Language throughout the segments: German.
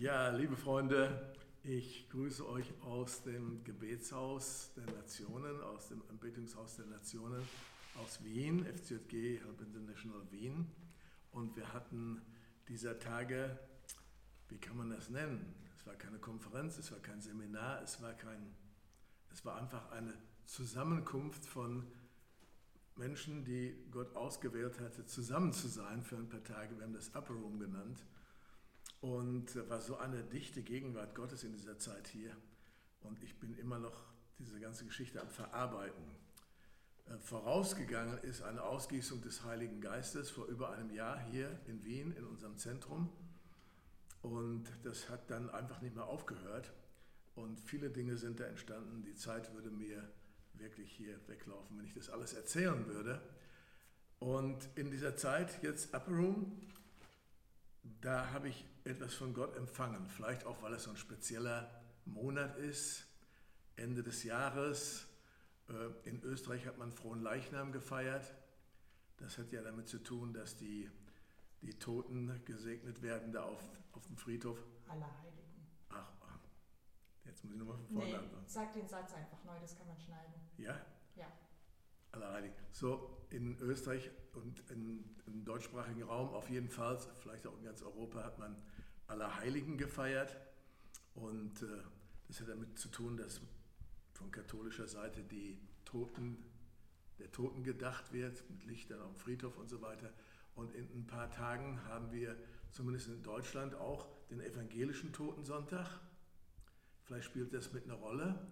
Ja, liebe Freunde, ich grüße euch aus dem Gebetshaus der Nationen, aus dem Anbetungshaus der Nationen aus Wien, FCJG Help International Wien. Und wir hatten dieser Tage, wie kann man das nennen? Es war keine Konferenz, es war kein Seminar, es war kein, es war einfach eine Zusammenkunft von Menschen, die Gott ausgewählt hatte, zusammen zu sein für ein paar Tage. Wir haben das Upper Room genannt. Und war so eine dichte Gegenwart Gottes in dieser Zeit hier. Und ich bin immer noch diese ganze Geschichte am Verarbeiten. Äh, vorausgegangen ist eine Ausgießung des Heiligen Geistes vor über einem Jahr hier in Wien, in unserem Zentrum. Und das hat dann einfach nicht mehr aufgehört. Und viele Dinge sind da entstanden. Die Zeit würde mir wirklich hier weglaufen, wenn ich das alles erzählen würde. Und in dieser Zeit, jetzt Upper Room, da habe ich etwas von Gott empfangen. Vielleicht auch, weil es so ein spezieller Monat ist, Ende des Jahres. Äh, in Österreich hat man frohen Leichnam gefeiert. Das hat ja damit zu tun, dass die, die Toten gesegnet werden da auf, auf dem Friedhof. Allerheiligen. Ach, jetzt muss ich nochmal von vorne nee, anfangen. Sag den Satz einfach neu, das kann man schneiden. Ja? Ja. Allerheilig. So, in Österreich und in, im deutschsprachigen Raum auf jeden Fall, vielleicht auch in ganz Europa, hat man Allerheiligen gefeiert. Und äh, das hat damit zu tun, dass von katholischer Seite die Toten, der Toten gedacht wird, mit Lichtern am Friedhof und so weiter. Und in ein paar Tagen haben wir zumindest in Deutschland auch den evangelischen Totensonntag. Vielleicht spielt das mit einer Rolle.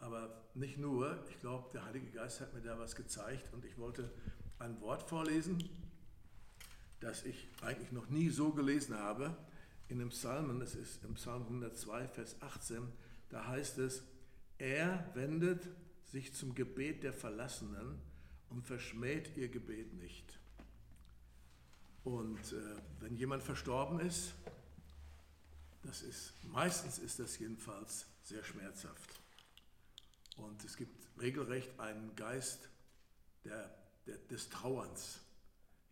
Aber nicht nur, ich glaube, der Heilige Geist hat mir da was gezeigt und ich wollte ein Wort vorlesen, das ich eigentlich noch nie so gelesen habe. In dem Psalmen, das ist im Psalm 102, Vers 18, da heißt es, er wendet sich zum Gebet der Verlassenen und verschmäht ihr Gebet nicht. Und äh, wenn jemand verstorben ist, das ist, meistens ist das jedenfalls sehr schmerzhaft. Und es gibt regelrecht einen Geist der, der, des Trauerns,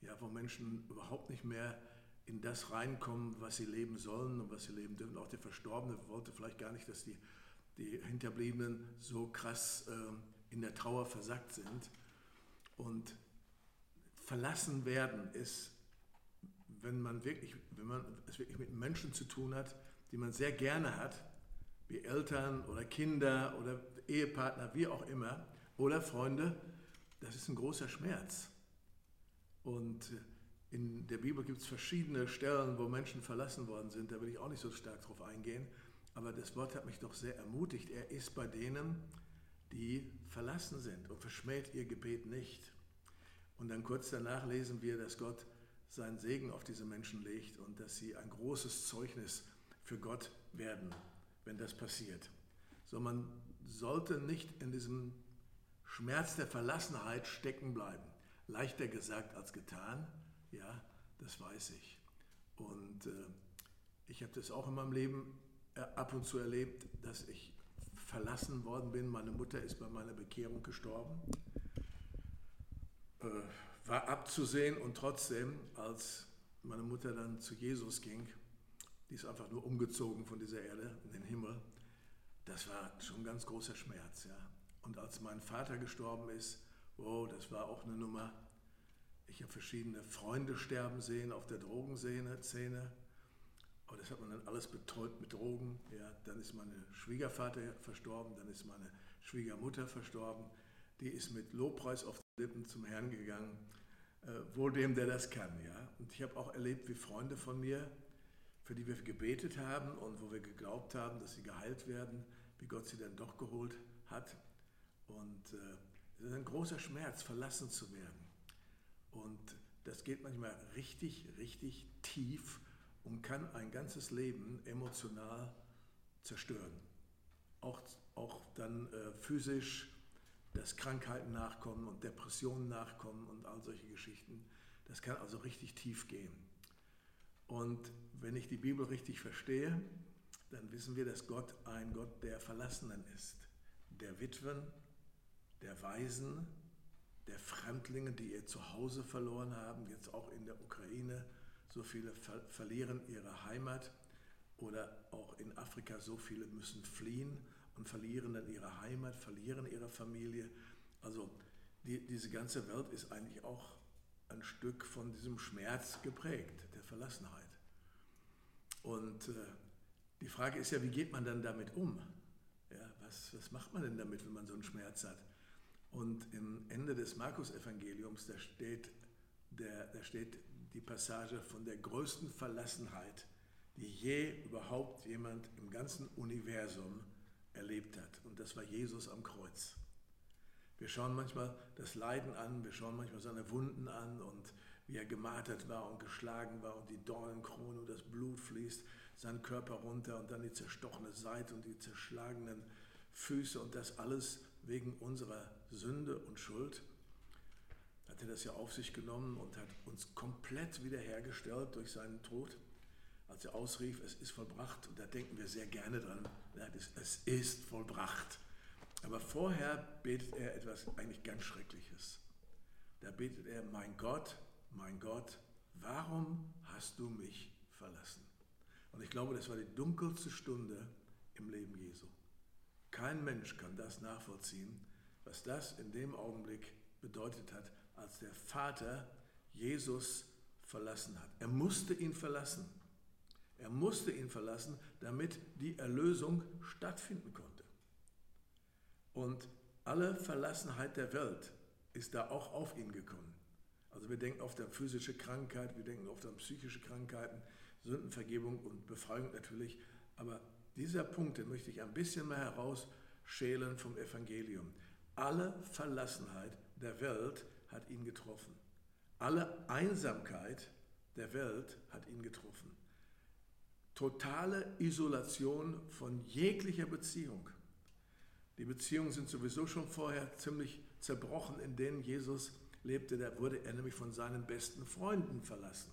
ja, wo Menschen überhaupt nicht mehr in das reinkommen, was sie leben sollen und was sie leben dürfen. Auch der Verstorbene wollte vielleicht gar nicht, dass die, die Hinterbliebenen so krass äh, in der Trauer versackt sind. Und verlassen werden ist, wenn man wirklich, wenn man es wirklich mit Menschen zu tun hat, die man sehr gerne hat, wie Eltern oder Kinder oder Ehepartner, wie auch immer, oder Freunde, das ist ein großer Schmerz. Und in der Bibel gibt es verschiedene Stellen, wo Menschen verlassen worden sind. Da will ich auch nicht so stark drauf eingehen. Aber das Wort hat mich doch sehr ermutigt. Er ist bei denen, die verlassen sind und verschmäht ihr Gebet nicht. Und dann kurz danach lesen wir, dass Gott seinen Segen auf diese Menschen legt und dass sie ein großes Zeugnis für Gott werden wenn das passiert. So, man sollte nicht in diesem Schmerz der Verlassenheit stecken bleiben. Leichter gesagt als getan, ja, das weiß ich. Und äh, ich habe das auch in meinem Leben äh, ab und zu erlebt, dass ich verlassen worden bin. Meine Mutter ist bei meiner Bekehrung gestorben. Äh, war abzusehen und trotzdem, als meine Mutter dann zu Jesus ging, die ist einfach nur umgezogen von dieser Erde in den Himmel. Das war schon ein ganz großer Schmerz. Ja. Und als mein Vater gestorben ist, oh, das war auch eine Nummer. Ich habe verschiedene Freunde sterben sehen auf der Drogenszene. Aber das hat man dann alles betäubt mit Drogen. Ja, dann ist mein Schwiegervater verstorben, dann ist meine Schwiegermutter verstorben. Die ist mit Lobpreis auf die Lippen zum Herrn gegangen. Äh, wohl dem, der das kann. Ja. Und ich habe auch erlebt, wie Freunde von mir, für die wir gebetet haben und wo wir geglaubt haben, dass sie geheilt werden, wie Gott sie dann doch geholt hat. Und äh, es ist ein großer Schmerz, verlassen zu werden. Und das geht manchmal richtig, richtig tief und kann ein ganzes Leben emotional zerstören. Auch, auch dann äh, physisch, dass Krankheiten nachkommen und Depressionen nachkommen und all solche Geschichten. Das kann also richtig tief gehen. Und wenn ich die Bibel richtig verstehe, dann wissen wir, dass Gott ein Gott der Verlassenen ist, der Witwen, der Waisen, der Fremdlinge, die ihr Zuhause verloren haben, jetzt auch in der Ukraine. So viele ver verlieren ihre Heimat Oder auch in Afrika, so viele müssen fliehen und verlieren dann ihre Heimat, verlieren ihre Familie. Also die, diese ganze Welt ist eigentlich auch ein Stück von diesem Schmerz geprägt, der Verlassenheit. Und äh, die Frage ist ja, wie geht man dann damit um? Ja, was, was macht man denn damit, wenn man so einen Schmerz hat? Und im Ende des Markus-Evangeliums, da steht, der, da steht die Passage von der größten Verlassenheit, die je überhaupt jemand im ganzen Universum erlebt hat. Und das war Jesus am Kreuz. Wir schauen manchmal das Leiden an, wir schauen manchmal seine Wunden an und wie er gemartert war und geschlagen war und die Dornenkrone und das Blut fließt seinen Körper runter und dann die zerstochene Seite und die zerschlagenen Füße und das alles wegen unserer Sünde und Schuld. Hat er das ja auf sich genommen und hat uns komplett wiederhergestellt durch seinen Tod. Als er ausrief, es ist vollbracht, und da denken wir sehr gerne dran, es ist vollbracht. Aber vorher betet er etwas eigentlich ganz Schreckliches. Da betet er, mein Gott, mein Gott, warum hast du mich verlassen? Und ich glaube, das war die dunkelste Stunde im Leben Jesu. Kein Mensch kann das nachvollziehen, was das in dem Augenblick bedeutet hat, als der Vater Jesus verlassen hat. Er musste ihn verlassen. Er musste ihn verlassen, damit die Erlösung stattfinden konnte. Und alle Verlassenheit der Welt ist da auch auf ihn gekommen. Also wir denken oft an physische Krankheit, wir denken oft an psychische Krankheiten, Sündenvergebung und Befreiung natürlich. Aber dieser Punkt, den möchte ich ein bisschen mehr herausschälen vom Evangelium. Alle Verlassenheit der Welt hat ihn getroffen. Alle Einsamkeit der Welt hat ihn getroffen. Totale Isolation von jeglicher Beziehung. Die Beziehungen sind sowieso schon vorher ziemlich zerbrochen, in denen Jesus lebte. Da wurde er nämlich von seinen besten Freunden verlassen.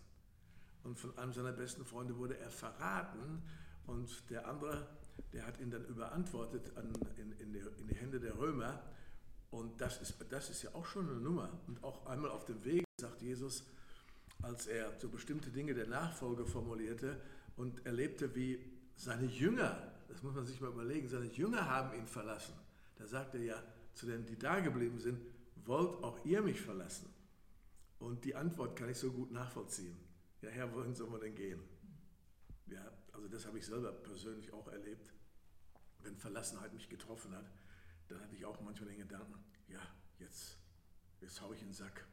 Und von einem seiner besten Freunde wurde er verraten. Und der andere, der hat ihn dann überantwortet an, in, in, die, in die Hände der Römer. Und das ist, das ist ja auch schon eine Nummer. Und auch einmal auf dem Weg sagt Jesus, als er so bestimmte Dinge der Nachfolge formulierte und erlebte, wie seine Jünger, das muss man sich mal überlegen, seine Jünger haben ihn verlassen. Da sagte er ja zu denen, die da geblieben sind, wollt auch ihr mich verlassen? Und die Antwort kann ich so gut nachvollziehen ja Herr, wohin soll man denn gehen? Ja, also das habe ich selber persönlich auch erlebt. Wenn Verlassenheit mich getroffen hat, dann hatte ich auch manchmal den Gedanken, ja, jetzt, jetzt haue ich in den Sack.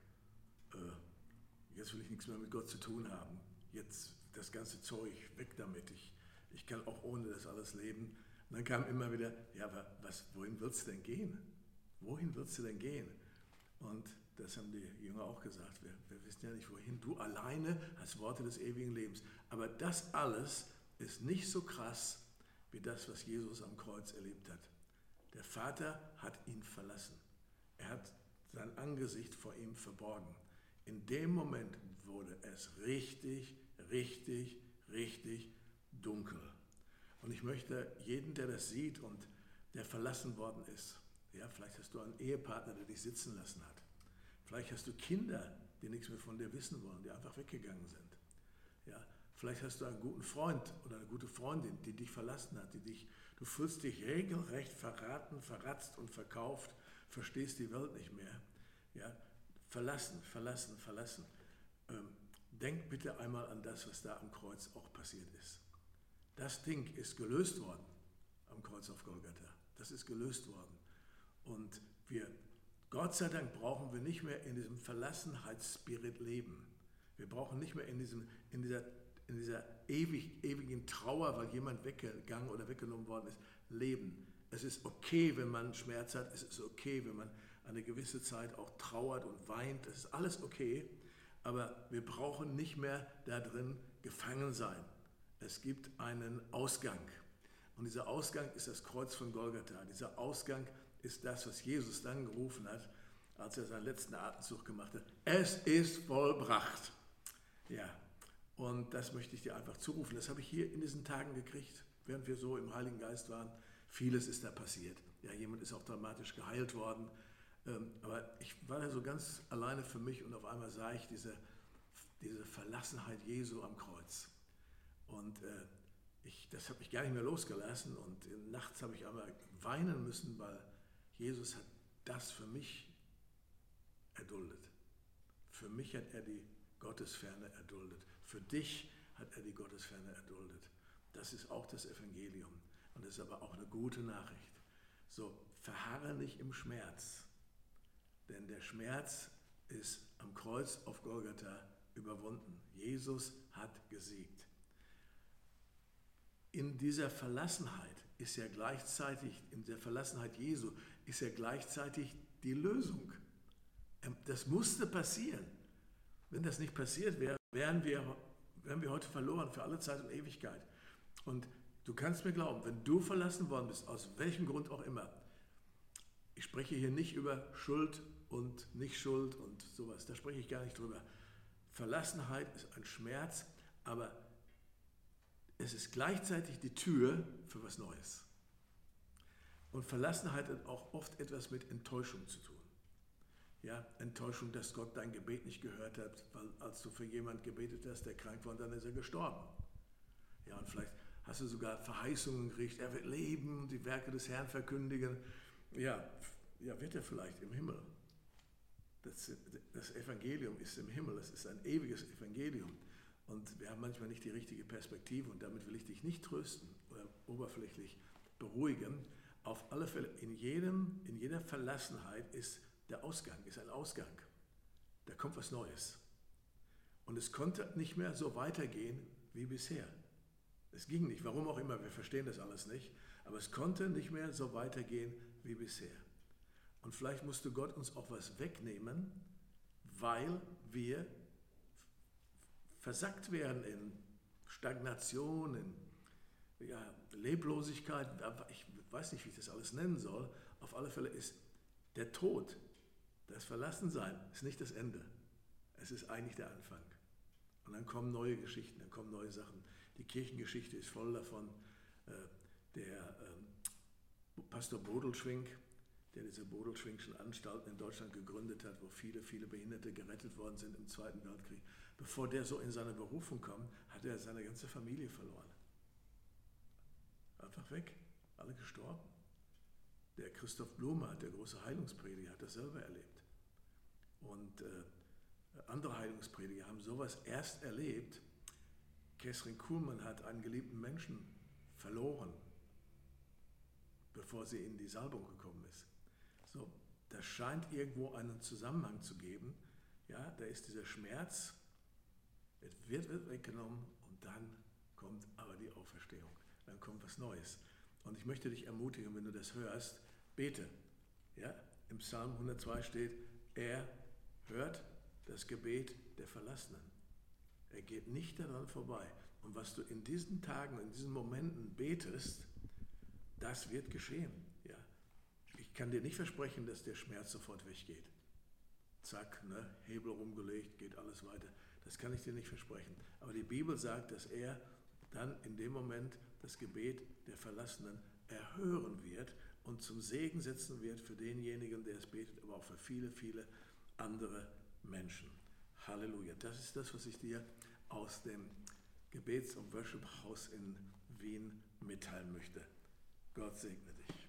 Äh, jetzt will ich nichts mehr mit Gott zu tun haben. Jetzt das ganze Zeug, weg damit. Ich, ich kann auch ohne das alles leben. Und dann kam immer wieder, ja, aber was, wohin willst du denn gehen? Wohin willst du denn gehen? Und das haben die Jünger auch gesagt. Wir, wir wissen ja nicht, wohin. Du alleine hast Worte des ewigen Lebens. Aber das alles ist nicht so krass wie das, was Jesus am Kreuz erlebt hat. Der Vater hat ihn verlassen. Er hat sein Angesicht vor ihm verborgen. In dem Moment wurde es richtig, richtig, richtig dunkel. Und ich möchte jeden, der das sieht und der verlassen worden ist, ja, vielleicht hast du einen Ehepartner, der dich sitzen lassen hat. Vielleicht hast du Kinder, die nichts mehr von dir wissen wollen, die einfach weggegangen sind. Ja, vielleicht hast du einen guten Freund oder eine gute Freundin, die dich verlassen hat, die dich, du fühlst dich regelrecht verraten, verratzt und verkauft, verstehst die Welt nicht mehr. Ja, verlassen, verlassen, verlassen. Ähm, denk bitte einmal an das, was da am Kreuz auch passiert ist. Das Ding ist gelöst worden am Kreuz auf Golgatha. Das ist gelöst worden. Und wir Gott sei Dank brauchen wir nicht mehr in diesem Verlassenheitsspirit leben. Wir brauchen nicht mehr in, diesem, in dieser, in dieser ewig, ewigen Trauer, weil jemand weggegangen oder weggenommen worden ist, leben. Es ist okay, wenn man Schmerz hat. Es ist okay, wenn man eine gewisse Zeit auch trauert und weint. Es ist alles okay. Aber wir brauchen nicht mehr da drin gefangen sein. Es gibt einen Ausgang. Und dieser Ausgang ist das Kreuz von Golgatha. Dieser Ausgang ist das, was Jesus dann gerufen hat, als er seinen letzten Atemzug gemacht hat. Es ist vollbracht. Ja, und das möchte ich dir einfach zurufen. Das habe ich hier in diesen Tagen gekriegt, während wir so im Heiligen Geist waren. Vieles ist da passiert. Ja, jemand ist auch dramatisch geheilt worden. Ähm, aber ich war da so ganz alleine für mich und auf einmal sah ich diese, diese Verlassenheit Jesu am Kreuz. Und äh, ich, das hat mich gar nicht mehr losgelassen und nachts habe ich einmal weinen müssen, weil Jesus hat das für mich erduldet. Für mich hat er die Gottesferne erduldet. Für dich hat er die Gottesferne erduldet. Das ist auch das Evangelium. Und das ist aber auch eine gute Nachricht. So, verharre nicht im Schmerz. Denn der Schmerz ist am Kreuz auf Golgatha überwunden. Jesus hat gesiegt. In dieser Verlassenheit ist ja gleichzeitig, in der Verlassenheit Jesu, ist ja gleichzeitig die Lösung. Ähm, das musste passieren. Wenn das nicht passiert wäre, wären wir, wären wir heute verloren für alle Zeit und Ewigkeit. Und du kannst mir glauben, wenn du verlassen worden bist, aus welchem Grund auch immer, ich spreche hier nicht über Schuld und Nicht-Schuld und sowas, da spreche ich gar nicht drüber. Verlassenheit ist ein Schmerz, aber es ist gleichzeitig die Tür für was Neues. Und Verlassenheit hat auch oft etwas mit Enttäuschung zu tun. Ja, Enttäuschung, dass Gott dein Gebet nicht gehört hat, weil als du für jemanden gebetet hast, der krank war, dann ist er gestorben. Ja, und vielleicht hast du sogar Verheißungen gekriegt, er wird leben, die Werke des Herrn verkündigen. Ja, ja wird er vielleicht im Himmel. Das, das Evangelium ist im Himmel, es ist ein ewiges Evangelium. Und wir haben manchmal nicht die richtige Perspektive und damit will ich dich nicht trösten oder oberflächlich beruhigen. Auf alle Fälle, in, jedem, in jeder Verlassenheit ist der Ausgang, ist ein Ausgang. Da kommt was Neues. Und es konnte nicht mehr so weitergehen wie bisher. Es ging nicht, warum auch immer, wir verstehen das alles nicht, aber es konnte nicht mehr so weitergehen wie bisher. Und vielleicht musste Gott uns auch was wegnehmen, weil wir versackt werden in Stagnation, in ja, Leblosigkeit, ich weiß nicht, wie ich das alles nennen soll. Auf alle Fälle ist der Tod, das Verlassensein, ist nicht das Ende. Es ist eigentlich der Anfang. Und dann kommen neue Geschichten, dann kommen neue Sachen. Die Kirchengeschichte ist voll davon. Äh, der ähm, Pastor Bodelschwink, der diese Bodelschwingschen Anstalten in Deutschland gegründet hat, wo viele, viele Behinderte gerettet worden sind im Zweiten Weltkrieg, bevor der so in seine Berufung kam, hat er seine ganze Familie verloren. Einfach weg, alle gestorben. Der Christoph Blume, der große Heilungsprediger, hat das selber erlebt. Und äh, andere Heilungsprediger haben sowas erst erlebt. Kesrin Kuhlmann hat einen geliebten Menschen verloren, bevor sie in die Salbung gekommen ist. So, das scheint irgendwo einen Zusammenhang zu geben. Ja, da ist dieser Schmerz, es wird, weggenommen und dann kommt aber die Auferstehung. Dann kommt was Neues. Und ich möchte dich ermutigen, wenn du das hörst, bete. Ja, Im Psalm 102 steht, er hört das Gebet der Verlassenen. Er geht nicht daran vorbei. Und was du in diesen Tagen, in diesen Momenten betest, das wird geschehen. Ja. Ich kann dir nicht versprechen, dass der Schmerz sofort weggeht. Zack, ne, Hebel rumgelegt, geht alles weiter. Das kann ich dir nicht versprechen. Aber die Bibel sagt, dass er dann in dem Moment das Gebet der Verlassenen erhören wird und zum Segen setzen wird für denjenigen, der es betet, aber auch für viele, viele andere Menschen. Halleluja. Das ist das, was ich dir aus dem Gebets- und Worship-Haus in Wien mitteilen möchte. Gott segne dich.